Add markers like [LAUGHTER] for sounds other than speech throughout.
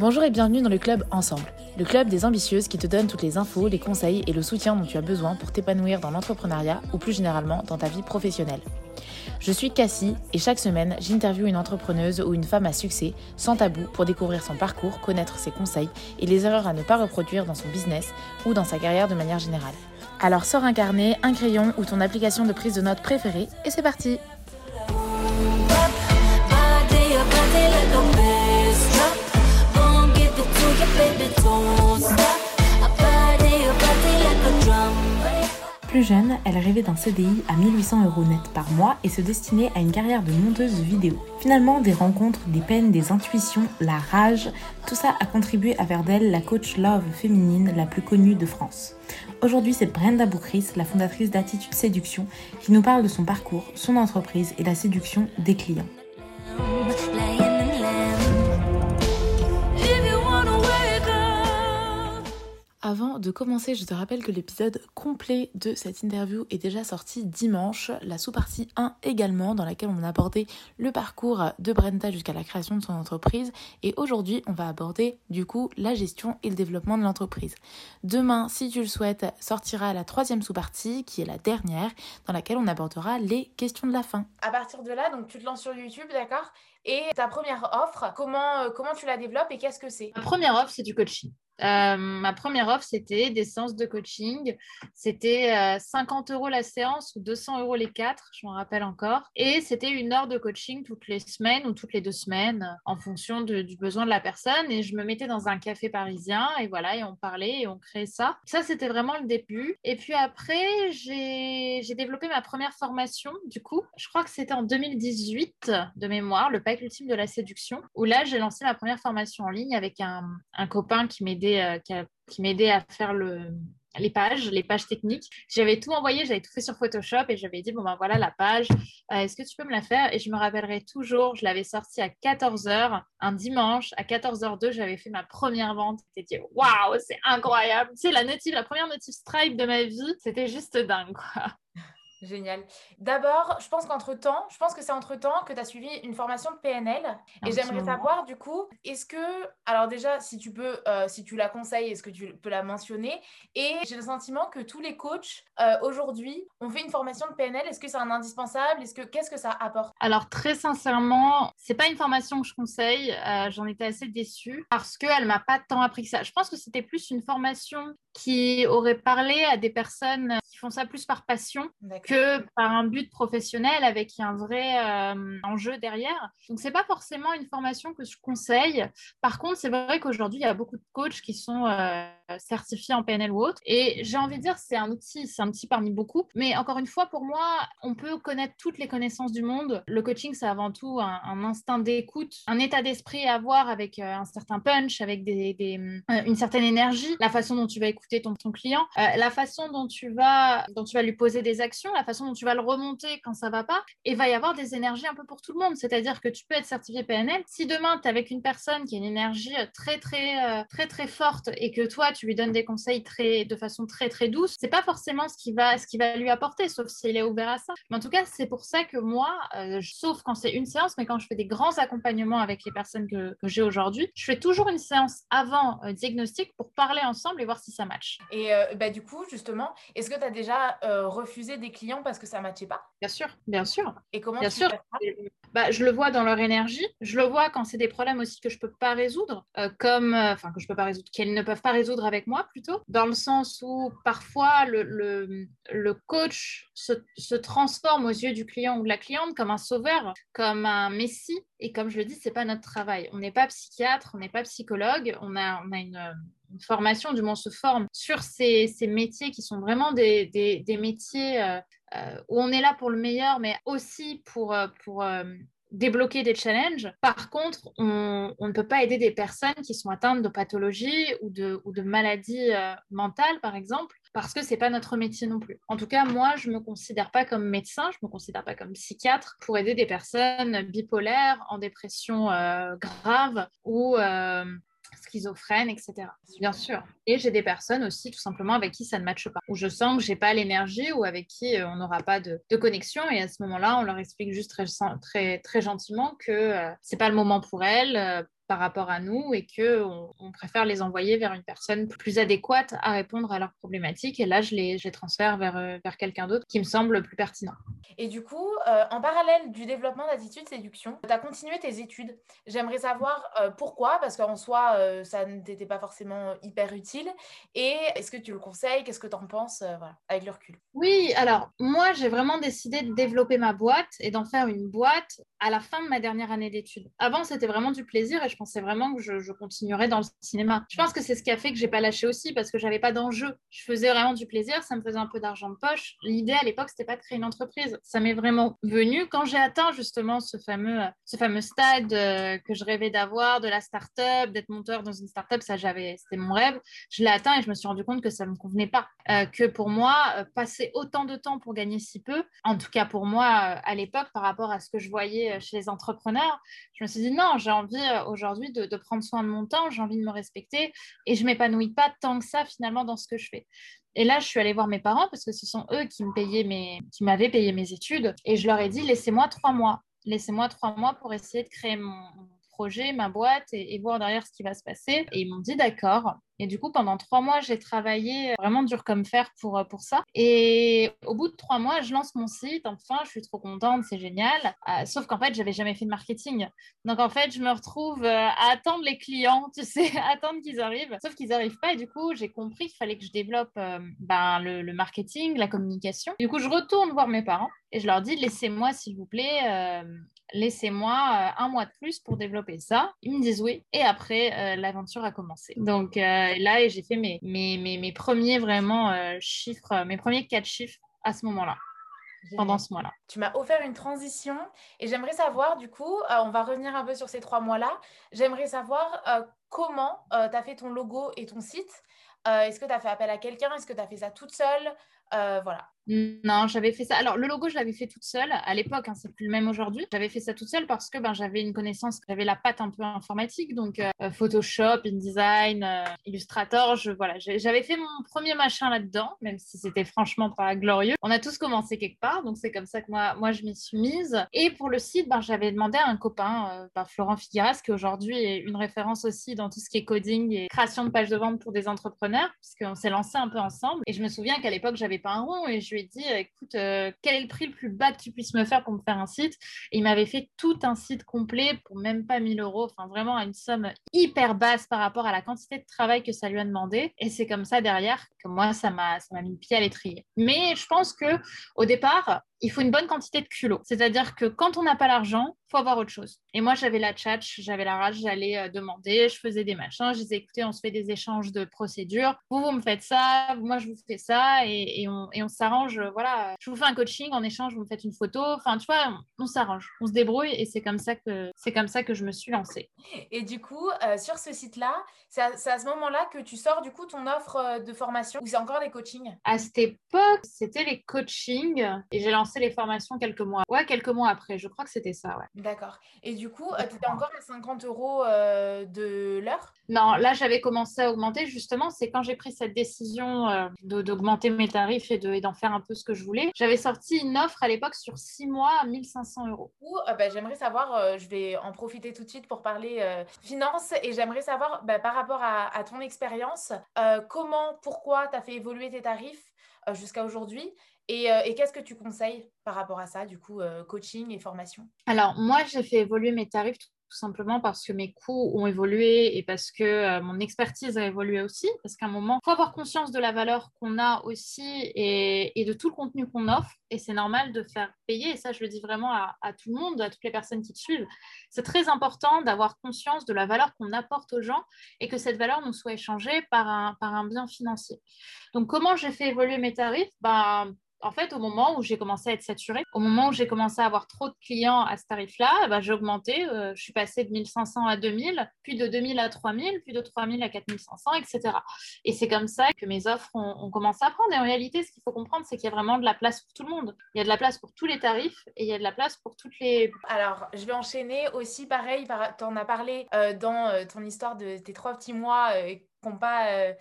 Bonjour et bienvenue dans le club Ensemble, le club des ambitieuses qui te donne toutes les infos, les conseils et le soutien dont tu as besoin pour t'épanouir dans l'entrepreneuriat ou plus généralement dans ta vie professionnelle. Je suis Cassie et chaque semaine, j'interviewe une entrepreneuse ou une femme à succès sans tabou pour découvrir son parcours, connaître ses conseils et les erreurs à ne pas reproduire dans son business ou dans sa carrière de manière générale. Alors sors un carnet, un crayon ou ton application de prise de notes préférée et c'est parti Plus jeune, elle rêvait d'un CDI à 1800 euros net par mois et se destinait à une carrière de monteuse vidéo. Finalement, des rencontres, des peines, des intuitions, la rage, tout ça a contribué à faire d'elle la coach love féminine la plus connue de France. Aujourd'hui, c'est Brenda Boukris, la fondatrice d'Attitude Séduction, qui nous parle de son parcours, son entreprise et la séduction des clients. Avant de commencer, je te rappelle que l'épisode complet de cette interview est déjà sorti dimanche, la sous-partie 1 également, dans laquelle on a abordé le parcours de Brenda jusqu'à la création de son entreprise. Et aujourd'hui, on va aborder du coup la gestion et le développement de l'entreprise. Demain, si tu le souhaites, sortira la troisième sous-partie, qui est la dernière, dans laquelle on abordera les questions de la fin. À partir de là, donc tu te lances sur YouTube, d'accord? Et ta première offre, comment, euh, comment tu la développes et qu'est-ce que c'est? Ma première offre, c'est du coaching. Euh, ma première offre, c'était des séances de coaching. C'était 50 euh, euros la séance ou 200 euros les quatre, je m'en rappelle encore. Et c'était une heure de coaching toutes les semaines ou toutes les deux semaines en fonction du besoin de la personne. Et je me mettais dans un café parisien et voilà, et on parlait et on créait ça. Ça, c'était vraiment le début. Et puis après, j'ai développé ma première formation, du coup. Je crois que c'était en 2018 de mémoire, le pack ultime de la séduction, où là, j'ai lancé ma première formation en ligne avec un, un copain qui m'aidait euh, qui, m'aidait à faire le, les pages, les pages techniques. J'avais tout envoyé, j'avais tout fait sur Photoshop et j'avais dit, bon ben voilà la page, euh, est-ce que tu peux me la faire? Et je me rappellerai toujours, je l'avais sortie à 14h, un dimanche, à 14h02, j'avais fait ma première vente. C'était waouh, c'est incroyable. Sais, la la première notif Stripe de ma vie, c'était juste dingue, quoi. Génial. D'abord, je pense qu'entre-temps, je pense que c'est entre-temps que tu as suivi une formation de PNL. Et j'aimerais savoir, du coup, est-ce que, alors déjà, si tu peux, euh, si tu la conseilles, est-ce que tu peux la mentionner? Et j'ai le sentiment que tous les coachs, euh, aujourd'hui, ont fait une formation de PNL. Est-ce que c'est un indispensable? Est-ce que, qu'est-ce que ça apporte? Alors, très sincèrement, c'est pas une formation que je conseille. Euh, j'en étais assez déçue parce qu'elle m'a pas tant appris que ça. Je pense que c'était plus une formation qui aurait parlé à des personnes qui font ça plus par passion que par un but professionnel avec un vrai euh, enjeu derrière. Donc, c'est pas forcément une formation que je conseille. Par contre, c'est vrai qu'aujourd'hui, il y a beaucoup de coachs qui sont euh, certifiés en PNL ou autre. Et j'ai envie de dire, c'est un outil, c'est un outil parmi beaucoup. Mais encore une fois, pour moi, on peut connaître toutes les connaissances du monde. Le coaching, c'est avant tout un, instinct d'écoute, un état d'esprit à avoir avec euh, un certain punch, avec des, une certaine énergie, la façon dont tu vas écouter ton, client, la façon dont tu vas, dont tu vas lui poser des actions, la façon dont tu vas le remonter quand ça va pas, et va y avoir des énergies un peu pour tout le monde. C'est-à-dire que tu peux être certifié PNL. Si demain, tu es avec une personne qui a une énergie très, très, euh, très, très forte et que toi, tu lui donnes des conseils très, de façon très, très douce, c'est pas forcément ce qui, va, ce qui va lui apporter, sauf s'il est ouvert à ça. Mais en tout cas, c'est pour ça que moi, euh, sauf quand c'est une séance, mais quand je fais des grands accompagnements avec les personnes que, que j'ai aujourd'hui, je fais toujours une séance avant euh, diagnostic pour parler ensemble et voir si ça match. Et bah, du coup, justement, est-ce que tu as déjà refusé des clients parce que ça matchait pas? Bien sûr, bien sûr. Et comment bien tu sûr bah, Je le vois dans leur énergie. Je le vois quand c'est des problèmes aussi que je peux pas résoudre, euh, comme, euh, enfin, que je peux pas résoudre, qu'elles ne peuvent pas résoudre avec moi plutôt, dans le sens où parfois le, le, coach se, se, transforme aux yeux du client ou de la cliente comme un sauveur, comme un messie. Et comme je le dis, c'est pas notre travail. On n'est pas psychiatre, on n'est pas psychologue, on a, on a une formation, du moins se forme sur ces, ces métiers qui sont vraiment des, des, des métiers euh, euh, où on est là pour le meilleur, mais aussi pour, euh, pour débloquer des challenges. Par contre, on, ne peut pas aider des personnes qui sont atteintes de pathologies ou de, maladies mentales, par exemple, parce que c'est pas notre métier non plus. En tout cas, moi, je me considère pas comme médecin, je me considère pas comme psychiatre pour aider des personnes bipolaires, en dépression grave ou schizophrène, etc. Bien sûr. Et j'ai des personnes aussi, tout simplement, avec qui ça ne matche pas, où je sens que j'ai pas l'énergie ou avec qui euh, on n'aura pas de, connexion. Et à ce moment-là, on leur explique juste très, très, gentiment que euh, c'est pas le moment pour elles. Euh, par rapport à nous et qu'on on préfère les envoyer vers une personne plus adéquate à répondre à leurs problématiques. Et là, je les, je les transfère vers, euh, vers quelqu'un d'autre qui me semble plus pertinent. Et du coup, euh, en parallèle du développement d'attitude séduction, tu as continué tes études. J'aimerais savoir euh, pourquoi, parce qu'en soi, ça ne t'était pas forcément hyper utile. Et est-ce que tu le conseilles? Qu'est-ce que tu en penses voilà, avec le recul Oui, alors moi, j'ai vraiment décidé de développer ma boîte et d'en faire une boîte à la fin de ma dernière année d'études. Avant, c'était vraiment du plaisir et je pensais vraiment que je, continuerais dans le cinéma. Je pense que c'est ce qui a fait que j'ai pas lâché aussi parce que j'avais pas d'enjeu. Je faisais vraiment du plaisir, ça me faisait un peu d'argent de poche. L'idée à l'époque, c'était pas de créer une entreprise. Ça m'est vraiment venu quand j'ai atteint justement ce fameux, ce fameux stade euh, que je rêvais d'avoir, de la start-up, d'être monteur dans une start-up. Ça, j'avais, c'était mon rêve. Je l'ai atteint et je me suis rendu compte que ça me convenait pas. Euh, que pour moi, euh, passer autant de temps pour gagner si peu, en tout cas pour moi à l'époque, par rapport à ce que je voyais chez les entrepreneurs, je me suis dit non, j'ai envie aujourd'hui de, de, prendre soin de mon temps, j'ai envie de me respecter et je m'épanouis pas tant que ça finalement dans ce que je fais. Et là, je suis allée voir mes parents parce que ce sont eux qui me mes, qui m'avaient payé mes études et je leur ai dit laissez-moi trois mois, laissez-moi trois mois pour essayer de créer mon projet, ma boîte et, voir derrière ce qui va se passer. Et ils m'ont dit d'accord. Et du coup, pendant trois mois, j'ai travaillé vraiment dur comme fer pour, euh, pour ça. Et au bout de trois mois, je lance mon site. Enfin, je suis trop contente, c'est génial. Euh, sauf qu'en fait, j'avais jamais fait de marketing. Donc, en fait, je me retrouve euh, à attendre les clients, [LAUGHS] tu sais, attendre qu'ils arrivent. Sauf qu'ils n'arrivent pas. Et du coup, j'ai compris qu'il fallait que je développe ben, le, marketing, la communication. Du coup, je retourne voir mes parents et je leur dis laissez-moi, s'il vous plaît, laissez-moi un mois de plus pour développer ça. Ils me disent oui. Et après, l'aventure a commencé. Donc, là, j'ai fait mes, mes, mes, premiers vraiment euh, chiffres, mes premiers quatre chiffres à ce moment-là pendant ce mois-là. Tu m'as offert une transition et j'aimerais savoir, du coup, euh, on va revenir un peu sur ces trois mois-là. J'aimerais savoir euh, comment tu as fait ton logo et ton site. Est-ce que tu as fait appel à quelqu'un? Est-ce que tu as fait ça toute seule? Voilà. Non, j'avais fait ça. Alors, le logo, je l'avais fait toute seule à l'époque, hein, c'est plus le même aujourd'hui. J'avais fait ça toute seule parce que ben, j'avais une connaissance, j'avais la patte un peu informatique, donc euh, Photoshop, InDesign, euh, Illustrator. Je, voilà, j'avais fait mon premier machin là-dedans, même si c'était franchement pas glorieux. On a tous commencé quelque part, donc c'est comme ça que moi, moi je m'y suis mise. Et pour le site, ben, j'avais demandé à un copain, euh, ben, Florent Figueras, qui aujourd'hui est une référence aussi dans tout ce qui est coding et création de pages de vente pour des entrepreneurs, puisqu'on s'est lancé un peu ensemble. Et je me souviens qu'à l'époque, j'avais un rond et je lui dit, écoute, euh, quel est le prix le plus bas que tu puisses me faire pour me faire un site? Et il m'avait fait tout un site complet pour même pas 1000 euros, enfin vraiment à une somme hyper basse par rapport à la quantité de travail que ça lui a demandé. Et c'est comme ça derrière que moi, ça m'a mis le pied à l'étrier. Mais je pense que au départ, il faut une bonne quantité de culot. C'est-à-dire que quand on n'a pas l'argent, faut avoir autre chose. Et moi, j'avais la tchatch, j'avais la rage, j'allais euh, demander, je faisais des machins, je disais, écoutez, on se fait des échanges de procédures. Vous, vous me faites ça, moi, je vous fais ça, et, on, on s'arrange. Euh, voilà, je vous fais un coaching, en échange, vous me faites une photo. Enfin, tu vois, on, s'arrange, on se débrouille, et c'est comme ça que c'est comme ça que je me suis lancée. Et du coup, euh, sur ce site-là, c'est à, à, ce moment-là que tu sors du coup ton offre de formation ou c'est encore des coachings? À cette époque, c'était les coachings, et j'ai lancé les formations quelques mois. Ouais, quelques mois après. Je crois que c'était ça, ouais. D'accord. Et du coup, euh, tu étais encore à 50 euros euh, de l'heure? Non, là, j'avais commencé à augmenter. Justement, c'est quand j'ai pris cette décision euh, d'augmenter mes tarifs et d'en faire un peu ce que je voulais. J'avais sorti une offre à l'époque sur 6 mois à 1500 euros. Bah, j'aimerais savoir, je vais en profiter tout de suite pour parler finance et j'aimerais savoir bah, par rapport à, à ton expérience, comment, pourquoi tu as fait évoluer tes tarifs jusqu'à aujourd'hui euh, et, qu'est-ce que tu conseilles par rapport à ça, du coup, euh, coaching et formation? Alors, moi, j'ai fait évoluer mes tarifs tout simplement parce que mes coûts ont évolué et parce que euh, mon expertise a évolué aussi. Parce qu'à un moment, il faut avoir conscience de la valeur qu'on a aussi et, de tout le contenu qu'on offre. Et c'est normal de faire payer. Et ça, je le dis vraiment à, tout le monde, à toutes les personnes qui te suivent. C'est très important d'avoir conscience de la valeur qu'on apporte aux gens et que cette valeur nous soit échangée par un, par un bien financier. Donc, comment j'ai fait évoluer mes tarifs? Ben, en fait, au moment où j'ai commencé à être saturée, au moment où j'ai commencé à avoir trop de clients à ce tarif-là, bah, j'ai augmenté. Euh, je suis passée de 1500 à 2000, puis de 2000 à 3000, puis de 3000 à 4500, etc. Et c'est comme ça que mes offres ont, commencé à prendre. Et en réalité, ce qu'il faut comprendre, c'est qu'il y a vraiment de la place pour tout le monde. Il y a de la place pour tous les tarifs et il y a de la place pour toutes les. Alors, je vais enchaîner aussi, pareil, tu en as parlé euh, dans euh, ton histoire de tes trois petits mois qui n'ont pas,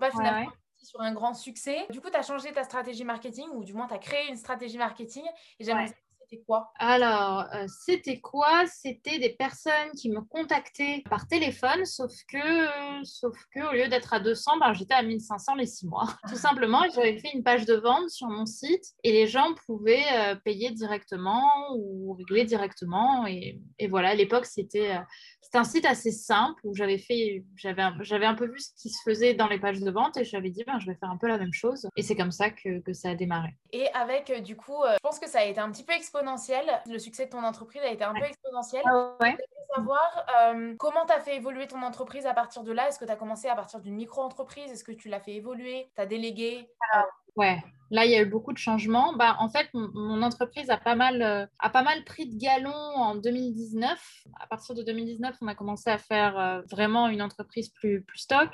pas finalement sur un grand succès. Du coup, tu as changé ta stratégie marketing ou du moins tu as créé une stratégie marketing et j'aimerais c'était quoi? Alors, euh, c'était quoi? C'était des personnes qui me contactaient par téléphone, sauf que, sauf que au lieu d'être à 200, ben, j'étais à 1500 les six mois. [LAUGHS] Tout simplement, j'avais fait une page de vente sur mon site et les gens pouvaient euh, payer directement ou régler directement. Et, et voilà, à l'époque, c'était un site assez simple où j'avais fait, j'avais un, peu vu ce qui se faisait dans les pages de vente et j'avais dit, ben, je vais faire un peu la même chose. Et c'est comme ça que, que ça a démarré. Et avec, du coup, je pense que ça a été un petit peu exponentiel. Le succès de ton entreprise a été un peu exponentiel. Ah ouais. savoir euh, comment tu as fait évoluer ton entreprise à partir de là? Est-ce que tu as commencé à partir d'une micro-entreprise? Est-ce que tu l'as fait évoluer? Tu as délégué? Ah, Ouais, là il y a eu beaucoup de changements. Bah, en fait, mon, entreprise a pas, mal, euh, a pas mal pris de galon en 2019. À partir de 2019, on a commencé à faire euh, vraiment une entreprise plus, plus stock.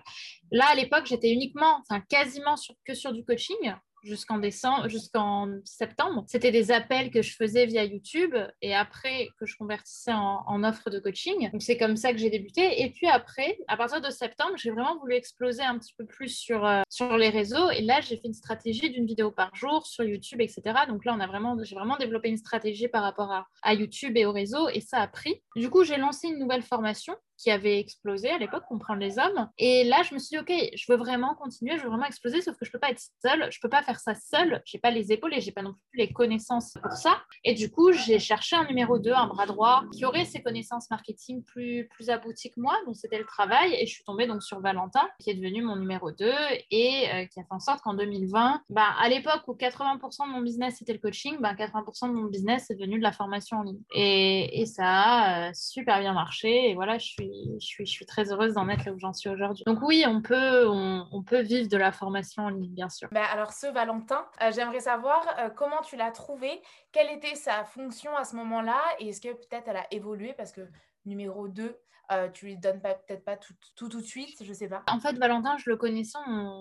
Là, à l'époque, j'étais uniquement, enfin quasiment sur, que sur du coaching jusqu'en décembre, jusqu'en septembre. C'était des appels que je faisais via YouTube et après que je convertissais en, en offre de coaching. Donc c'est comme ça que j'ai débuté. Et puis après, à partir de septembre, j'ai vraiment voulu exploser un petit peu plus sur, euh, sur les réseaux. Et là, j'ai fait une stratégie d'une vidéo par jour sur YouTube, etc. Donc là, on a vraiment, j'ai vraiment développé une stratégie par rapport à, à YouTube et au réseau et ça a pris. Du coup, j'ai lancé une nouvelle formation qui avait explosé à l'époque, comprendre les hommes. Et là, je me suis dit, OK, je veux vraiment continuer, je veux vraiment exploser, sauf que je peux pas être seule, je peux pas faire ça seule, j'ai pas les épaules et j'ai pas non plus les connaissances pour ça. Et du coup, j'ai cherché un numéro 2, un bras droit, qui aurait ces connaissances marketing plus, plus abouties que moi, donc c'était le travail. Et je suis tombée donc sur Valentin, qui est devenu mon numéro 2 et euh, qui a fait en sorte qu'en 2020, bah, à l'époque où 80% de mon business c'était le coaching, bah, 80% de mon business est devenu de la formation en ligne. Et, et ça a euh, super bien marché. Et voilà, je suis je suis, je suis très heureuse d'en être là où j'en suis aujourd'hui. Donc oui, on peut, on, peut vivre de la formation en ligne, bien sûr. Bah, alors ce Valentin, euh, j'aimerais savoir euh, comment tu l'as trouvé, quelle était sa fonction à ce moment-là, et est-ce que peut-être elle a évolué parce que numéro 2, euh, tu lui donnes peut-être pas tout, tout, tout de suite, je sais pas. En fait, Valentin, je le connaissais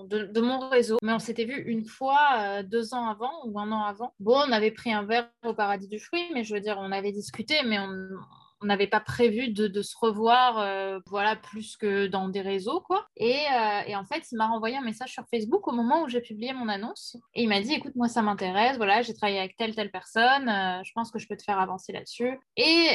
de, mon réseau, mais on s'était vu une fois deux ans avant ou un an avant. Bon, on avait pris un verre au paradis du fruit, mais je veux dire, on avait discuté, mais on on n'avait pas prévu de, se revoir, euh, voilà, plus que dans des réseaux, quoi. Euh, et, en fait, il m'a renvoyé un message sur Facebook au moment où j'ai publié mon annonce. Et il m'a dit, écoute, moi, ça m'intéresse, voilà, j'ai travaillé avec telle, telle personne, euh, je pense que je peux te faire avancer là-dessus. Et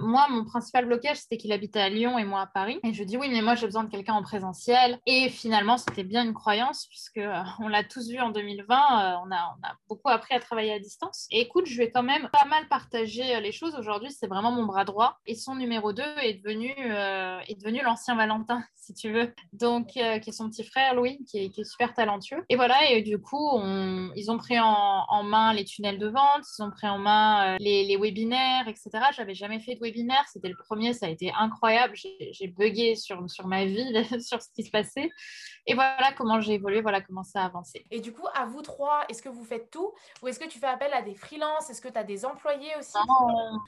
moi, mon principal blocage, c'était qu'il habitait à Lyon et moi à Paris. Et je dis, oui, mais moi, j'ai besoin de quelqu'un en présentiel. Et finalement, c'était bien une croyance, puisque on l'a tous vu en 2020, on, a, on a beaucoup appris à travailler à distance. Et écoute, je vais quand même pas mal partager les choses. Aujourd'hui, c'est vraiment mon bras droit et son numéro 2 est devenu, euh, est devenu l'ancien Valentin, [LAUGHS] si tu veux. Donc, euh, qui est son petit frère Louis, qui est, qui est, super talentueux. Et voilà, et du coup, on, ils ont pris en, en, main les tunnels de vente, ils ont pris en main euh, les, les, webinaires, etc. J'avais jamais fait de webinaire, c'était le premier, ça a été incroyable. J'ai bugué sur, sur ma vie, [LAUGHS] sur ce qui se passait. Et voilà comment j'ai évolué, voilà comment ça a avancé. Et du coup, à vous trois, est-ce que vous faites tout? Ou est-ce que tu fais appel à des freelances? Est-ce que tu as des employés aussi?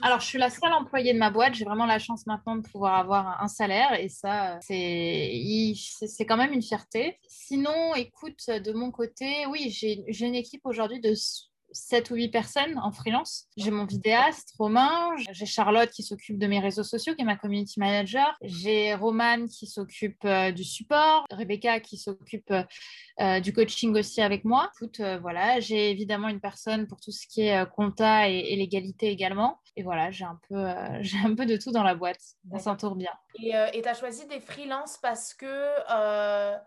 Alors, je suis la seule employée de ma boîte. J'ai vraiment la chance maintenant de pouvoir avoir un salaire et ça, c'est quand même une fierté. Sinon, écoute, de mon côté, oui, j'ai une équipe aujourd'hui de 7 ou 8 personnes en freelance. J'ai mon vidéaste, Romain, j'ai Charlotte qui s'occupe de mes réseaux sociaux, qui est ma community manager, j'ai Romane qui s'occupe euh, du support, Rebecca qui s'occupe euh, du coaching aussi avec moi. Euh, voilà, j'ai évidemment une personne pour tout ce qui est compta et, l'égalité également. Et voilà, j'ai un, peu, [LAUGHS] un peu de tout dans la boîte. On s'entoure bien. Et tu as choisi des freelances parce que,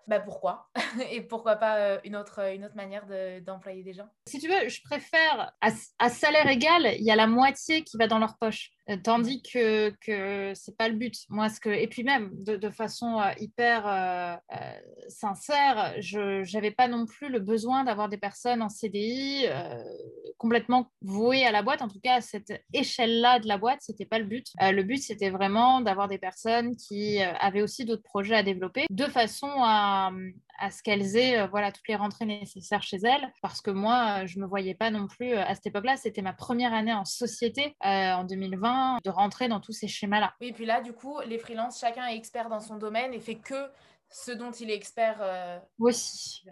bah pourquoi? [LAUGHS] Et pourquoi pas une, autre, une autre manière d'employer des gens? Si tu veux, je préfère, à, salaire égal, il y a la moitié qui va dans leur poche. Euh, tandis que, que c'est pas le but. Moi, ce que, et puis même, de, façon euh, hyper euh, sincère, je n'avais pas non plus le besoin d'avoir des personnes en CDI complètement vouées à la boîte. En tout cas, à cette échelle-là de la boîte, c'était pas le but. le but, c'était vraiment d'avoir des personnes qui avaient aussi d'autres projets à développer, de façon à, à ce qu'elles aient euh, voilà, toutes les rentrées nécessaires chez elles. Parce que moi, euh, je ne me voyais pas non plus euh, à cette époque-là. C'était ma première année en société en 2020 de rentrer dans tous ces schémas-là. Oui, et puis là, du coup, les freelances, chacun est expert dans son domaine et fait que ce dont il est expert. Oui,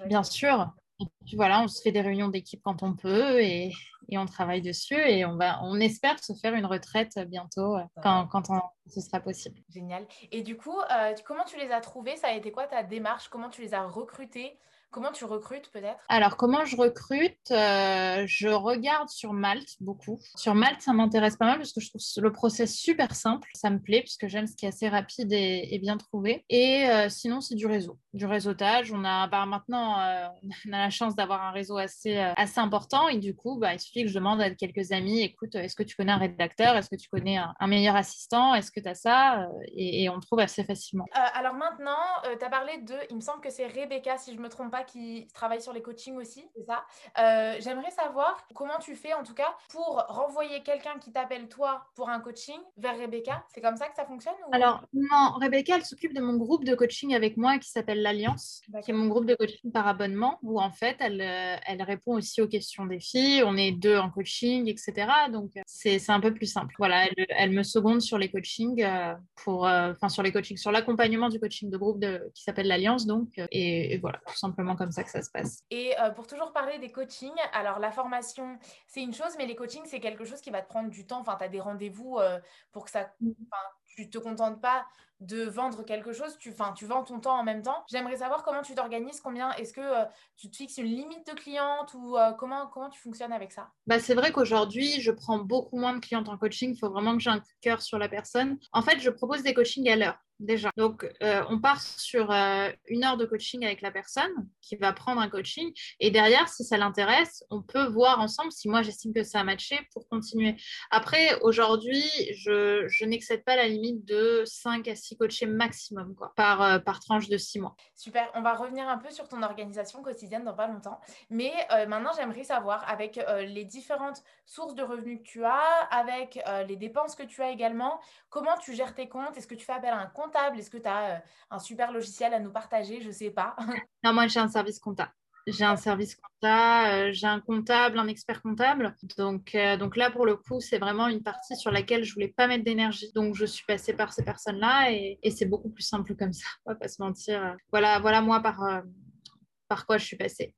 bien sûr. Et puis voilà, on se fait des réunions d'équipe quand on peut et, et, on travaille dessus et on, va, on espère se faire une retraite bientôt quand, quand ce sera possible. Génial. Et du coup, comment tu les as trouvés? Ça a été quoi ta démarche? Comment tu les as recrutés? Comment tu recrutes peut-être? Alors, comment je recrute euh, Je regarde sur Malte beaucoup. Sur Malte, ça m'intéresse pas mal parce que je trouve le process super simple. Ça me plaît puisque j'aime ce qui est assez rapide et, bien trouvé. Et euh, sinon, c'est du réseau, du réseautage. On a bah, maintenant, euh, [LAUGHS] on a la chance d'avoir un réseau assez, assez important et du coup, bah, il suffit que je demande à quelques amis, écoute, est-ce que tu connais un rédacteur? Est-ce que tu connais un, meilleur assistant? Est-ce que tu as ça et, et, on trouve assez facilement. alors maintenant, tu as parlé de, il me semble que c'est Rebecca, si je me trompe pas, qui travaille sur les coachings aussi, c'est ça? Euh, j'aimerais savoir comment tu fais en tout cas pour renvoyer quelqu'un qui t'appelle toi pour un coaching vers Rebecca. C'est comme ça que ça fonctionne Alors non, Rebecca, elle s'occupe de mon groupe de coaching avec moi qui s'appelle l'Alliance, qui est mon groupe de coaching par abonnement où en fait elle, euh, elle répond aussi aux questions des filles. On est deux en coaching, etc. Donc c'est un peu plus simple. Voilà, elle, elle, me seconde sur les coachings euh, pour, enfin sur les coachings, sur l'accompagnement du coaching de groupe de, qui s'appelle l'Alliance donc et voilà tout simplement comme ça que ça se passe. Et euh, pour toujours parler des coachings, alors la formation, c'est une chose, mais les coachings, c'est quelque chose qui va te prendre du temps. Enfin, tu as des rendez-vous euh, pour que ça. Mm. Enfin, tu te contentes pas de vendre quelque chose, tu, tu vends ton temps en même temps. J'aimerais savoir comment tu t'organises, combien, est-ce que euh, tu te fixes une limite de clientes ou comment, comment tu fonctionnes avec ça? Bah, C'est vrai qu'aujourd'hui, je prends beaucoup moins de clientes en coaching. Il faut vraiment que j'ai un cœur sur la personne. En fait, je propose des coachings à l'heure déjà. Donc, euh, on part sur euh, une heure de coaching avec la personne qui va prendre un coaching. Et derrière, si ça l'intéresse, on peut voir ensemble si moi j'estime que ça a matché pour continuer. Après, aujourd'hui, je, n'excède pas la limite de 5 à 6 coachés maximum par, euh, par tranche de 6 mois. Super. On va revenir un peu sur ton organisation quotidienne dans pas longtemps. Mais maintenant, j'aimerais savoir, avec les différentes sources de revenus que tu as, avec les dépenses que tu as également, comment tu gères tes comptes? Est-ce que tu fais appel à un compte est-ce que tu as euh, un super logiciel à nous partager? Je ne sais pas. [LAUGHS] non, moi, j'ai un service comptable. J'ai un service comptable, euh, j'ai un comptable, un expert comptable. Donc, euh, donc là, pour le coup, c'est vraiment une partie sur laquelle je voulais pas mettre d'énergie. Donc, je suis passée par ces personnes-là et, et c'est beaucoup plus simple comme ça. On va pas se mentir. Voilà, voilà moi par, par quoi je suis passée.